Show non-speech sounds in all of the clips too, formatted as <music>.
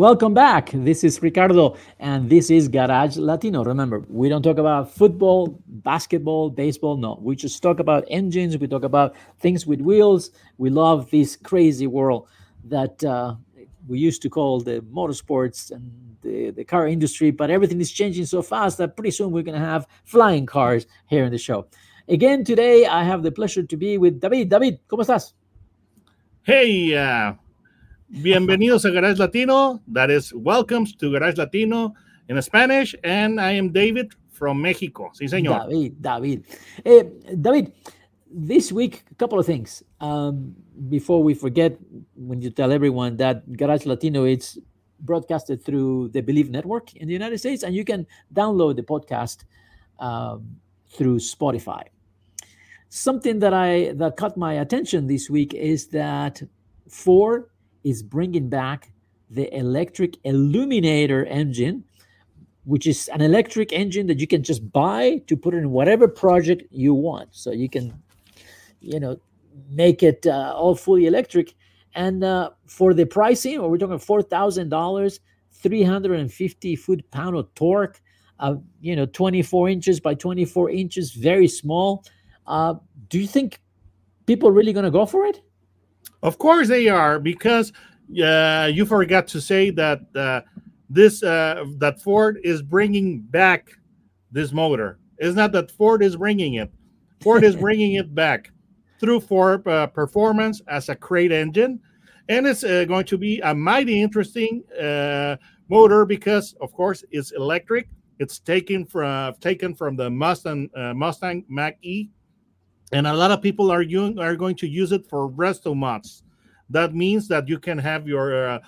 Welcome back. This is Ricardo, and this is Garage Latino. Remember, we don't talk about football, basketball, baseball. No, we just talk about engines. We talk about things with wheels. We love this crazy world that uh, we used to call the motorsports and the, the car industry, but everything is changing so fast that pretty soon we're going to have flying cars here in the show. Again, today I have the pleasure to be with David. David, ¿cómo estás? Hey, uh, bienvenidos a Garage Latino. That is, welcome to Garage Latino in Spanish. And I am David from Mexico. Sí, señor. David, David. Eh, David, this week, a couple of things. Um, before we forget, when you tell everyone that Garage Latino is broadcasted through the Bleav Network in the United States, and you can download the podcast um, through Spotify. Something that I that caught my attention this week is that Ford is bringing back the electric Eluminator engine, which is an electric engine that you can just buy to put in whatever project you want. So you can, you know, make it uh, all fully electric. And uh, for the pricing, we're talking four thousand dollars, three hundred and fifty foot pound of torque, uh, you know, twenty four inches by twenty four inches, very small. Uh, do you think people really going to go for it? Of course they are, because uh, you forgot to say that uh, this uh, that Ford is bringing back this motor. It's not that Ford is bringing it. Ford is <laughs> bringing it back through Ford uh, Performance as a crate engine, and it's uh, going to be a mighty interesting uh, motor because, of course, it's electric. It's taken from taken from the Mustang Mustang Mach E and a lot of people are using, are going to use it for resto mods. That means that you can have your uh,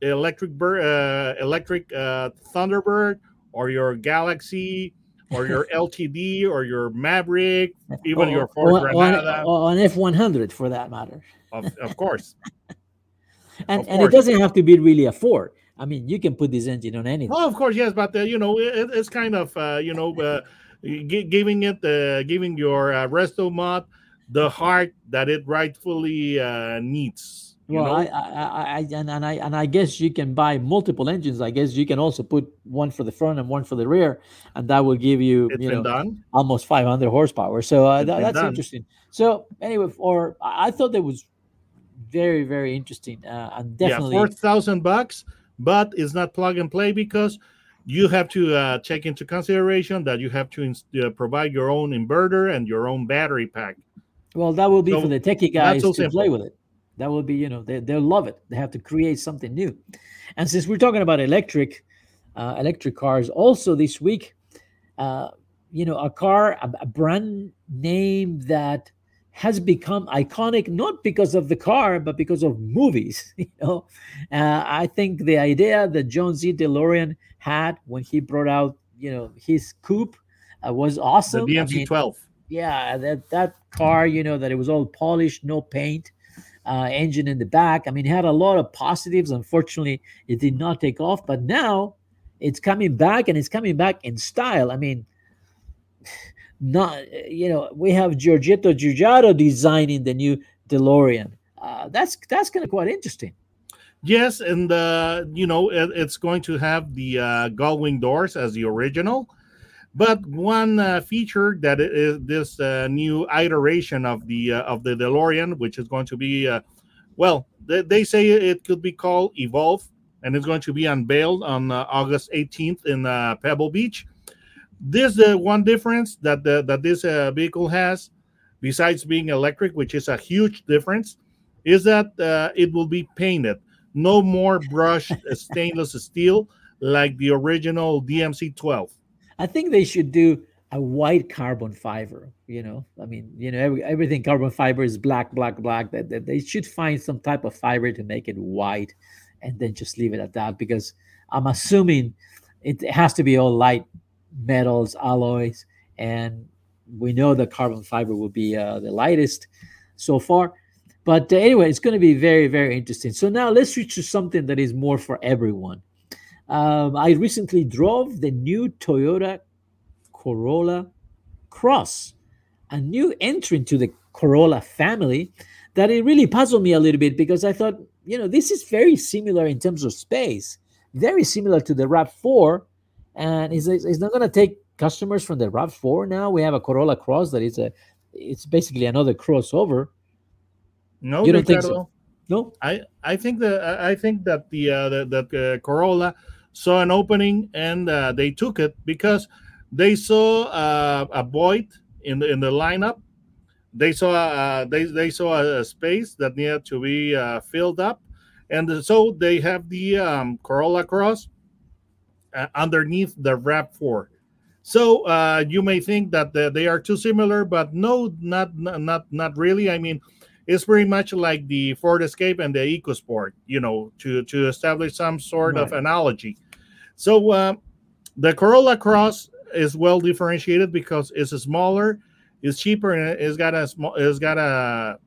electric bird, uh, electric uh, Thunderbird, or your Galaxie, or your <laughs> LTD, or your Maverick, even your Ford or, Granada, or, an F one hundred for that matter. Of, of course. <laughs> and of and course. it doesn't have to be really a Ford. I mean, you can put this engine on anything. Oh, of course, yes, but uh, you know, it, it's kind of uh, you know uh, giving it uh, giving your uh, resto mod the heart that it rightfully uh, needs. well, I, I, I, and, and I, and I guess you can buy multiple engines. I guess you can also put one for the front and one for the rear, and that will give you, it's you know, done. almost 500 horsepower. So uh, that, that's done. interesting. So anyway, or I thought that was very, very interesting, uh, and definitely yeah, four thousand bucks, but it's not plug and play because you have to uh, take into consideration that you have to uh, provide your own inverter and your own battery pack. Well, that will be so for the techie guys so to play with it. That will be, you know, they, they'll love it. They have to create something new. And since we're talking about electric, uh, electric cars, also this week, uh, you know, a car, a, a brand name that has become iconic not because of the car but because of movies <laughs> you know? Uh, i think the idea that john z delorean had when he brought out you know his coupe uh, was awesome. The dmc 12 yeah that that car you know that it was all polished no paint uh, engine in the back. I mean it had a lot of positives. Unfortunately it did not take off but now it's coming back and it's coming back in style. I mean not you know we have Giorgetto Giugiaro designing the new DeLorean. Uh, that's that's kind of quite interesting. Yes, and uh, you know it, it's going to have the uh, gullwing doors as the original, but one uh, feature that is this uh, new iteration of the uh, of the DeLorean, which is going to be uh, well, they, they say it could be called Evolve, and it's going to be unveiled on August 18th in Pebble Beach this uh, one difference that the, that this uh, vehicle has, besides being electric, which is a huge difference, is that uh, it will be painted. No more brushed <laughs> stainless steel like the original DMC 12. I think they should do a white carbon fiber. You know, I mean, you know, every, everything carbon fiber is black, black, black. That, that they should find some type of fiber to make it white, and then just leave it at that. Because I'm assuming it has to be all light metals, alloys, and we know the carbon fiber will be uh, the lightest so far. But uh, anyway, it's going to be very, very interesting. So now let's switch to something that is more for everyone. Um, I recently drove the new Toyota Corolla Cross, a new entrant to the Corolla family that it really puzzled me a little bit because I thought, you know, this is very similar in terms of space, very similar to the RAV4. And is it's not going to take customers from the RAV4 now. We have a Corolla Cross that is a, it's basically another crossover. No, You don't think so? No, I I think that I think that the uh, the, the uh, Corolla saw an opening and uh, they took it because they saw uh, a void in the in the lineup. They saw uh, they they saw a, a space that needed to be uh, filled up, and so they have the um, Corolla Cross uh, underneath the Rav4. So uh, you may think that the, they are too similar, but no, not not not really. I mean, it's very much like the Ford Escape and the EcoSport, you know, to to establish some sort of analogy. So uh, the Corolla Cross is well differentiated because it's smaller, it's cheaper, and it's got a small, it's got a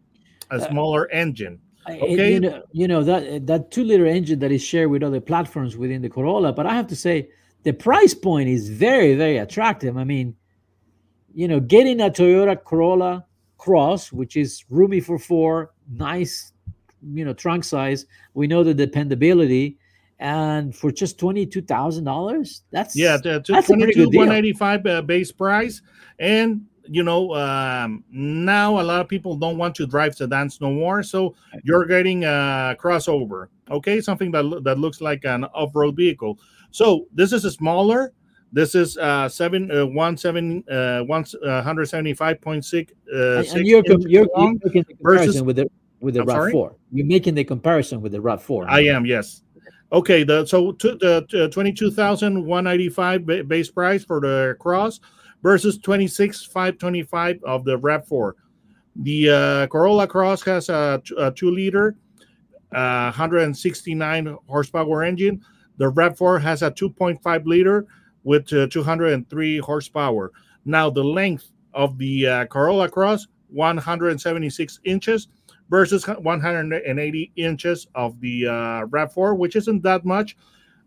a Uh, smaller engine. Okay. you know, you know that that two liter engine that is shared with other platforms within the Corolla. But I have to say, the price point is very, very attractive. I mean, you know, getting a Toyota Corolla Cross, which is roomy for four, nice, you know, trunk size. We know the dependability, and for just twenty two thousand dollars, that's Yeah, the that's a pretty 22 good deal. 185 uh, base price, and you know um, now a lot of people don't want to drive sedans no more, so you're getting a crossover. Okay, something that that looks like an off-road vehicle. So this is a smaller. This is uh seven uh, one seven uh one uh, hundred seventy five point six uh and, and you're, com- you're, you're making the versus- comparison with the with the Rav Four. You're making the comparison with the Rav Four. I am, yes. Okay, the so to, the uh, twenty-two thousand one ninety-five ba- base price for the cross versus twenty-six five twenty-five of the Rav Four. The uh, Corolla Cross has a two-liter, uh, hundred and sixty-nine horsepower engine. The Rav Four has a two point five liter with uh, two hundred and three horsepower. Now the length of the uh, Corolla Cross one hundred and seventy-six inches versus 180 inches of the uh, RAV4, which isn't that much,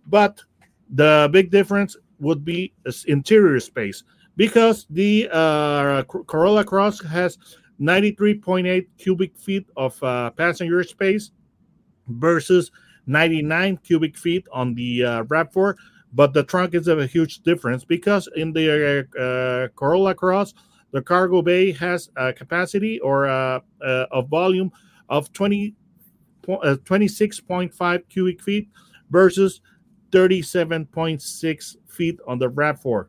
but the big difference would be interior space because the uh, Corolla Cross has 93.8 cubic feet of uh, passenger space versus 99 cubic feet on the uh, RAV4. But the trunk is a huge difference because in the uh, uh, Corolla Cross, the cargo bay has a capacity or uh, uh, a volume of 20, uh, 26.5 cubic feet versus 37.6 feet on the RAV4.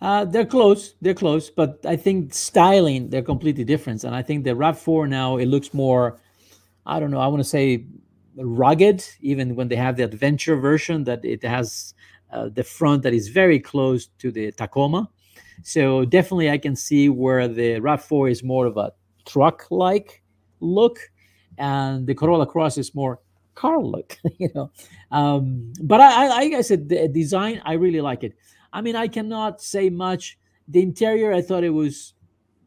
Uh, they're close. They're close, but I think styling they're completely different. And I think the Rav Four now it looks more, I don't know. I want to say rugged. Even when they have the adventure version, that it has uh, the front that is very close to the Tacoma. So definitely, I can see where the Rav Four is more of a truck-like look, and the Corolla Cross is more car look. <laughs> You know, um, but I, I, like I said, the design I really like it. I mean, I cannot say much. The interior, I thought it was,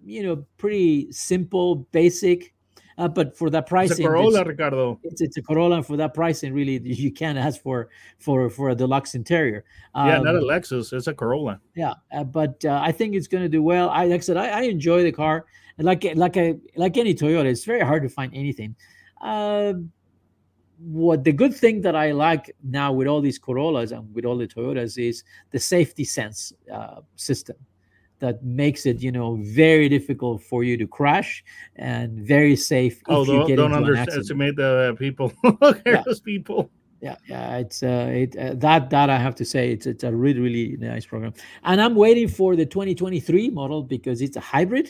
you know, pretty simple, basic. Uh, but for that It's pricing, a Corolla, it's, Ricardo. it's, it's a Corolla, and for that pricing, really, <laughs> you can't ask for for for a deluxe interior. yeah, not a Um, Lexus. It's a Corolla. yeah, uh, but uh, I think it's going to do well. I like I said, I, I enjoy the car. And like like a like any Toyota, it's very hard to find anything. What the good thing that I like now with all these Corollas and with all the Toyotas is the safety sense uh, system that makes it you know very difficult for you to crash and very safe if Oh, you don't, get don't into an accident. underestimate the people, <laughs> careless people. yeah yeah it's uh, it uh, that that i have to say it's it's a really really nice program and i'm waiting for the 2023 model because it's a hybrid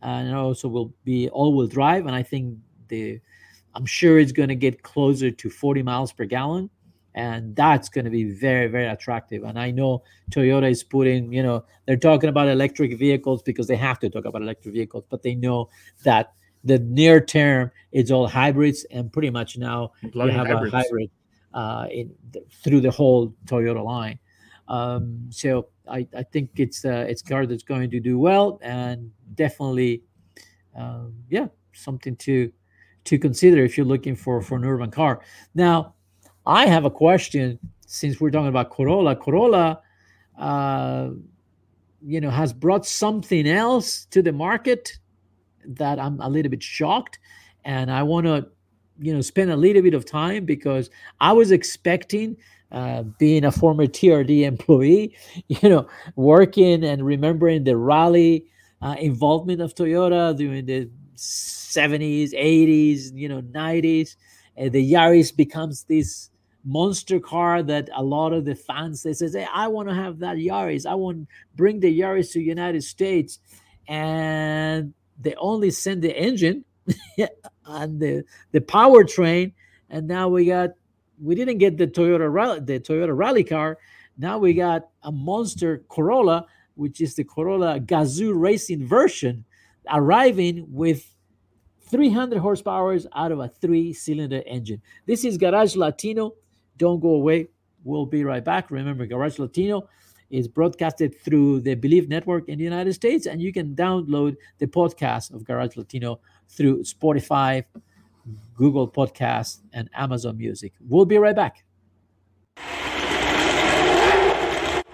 and it also will be all-wheel drive and i think the i'm sure it's going to get closer to 40 miles per gallon and that's going to be very very attractive and i know toyota is putting you know they're talking about electric vehicles because they have to talk about electric vehicles but they know that the near term it's all hybrids and pretty much now you have hybrids. a hybrid uh, in th- through the whole Toyota line. Um, so I, I think it's uh, it's a car that's going to do well and definitely, um, yeah, something to to consider if you're looking for for an urban car. Now, I have a question since we're talking about Corolla. Corolla, uh, you know, has brought something else to the market that I'm a little bit shocked, and I want to, you know, spend a little bit of time because I was expecting. Uh, being a former TRD employee, <laughs> you know, working and remembering the rally uh, involvement of Toyota during the 70s, 80s, you know, 90s. Uh, the Yaris becomes this monster car that a lot of the fans they says, "Hey, I want to have that Yaris. I want to bring the Yaris to United States," and they only send the engine <laughs> and the the powertrain, and now we got we didn't get the Toyota rally the Toyota rally car. Now we got a monster Corolla, which is the Corolla Gazoo racing version, arriving with 300 horsepower out of a three cylinder engine. This is Garage Latino. Don't go away. We'll be right back. Remember, Garage Latino is broadcasted through the Bleav Network in the United States, and you can download the podcast of Garage Latino through Spotify, Google Podcasts, and Amazon Music. We'll be right back.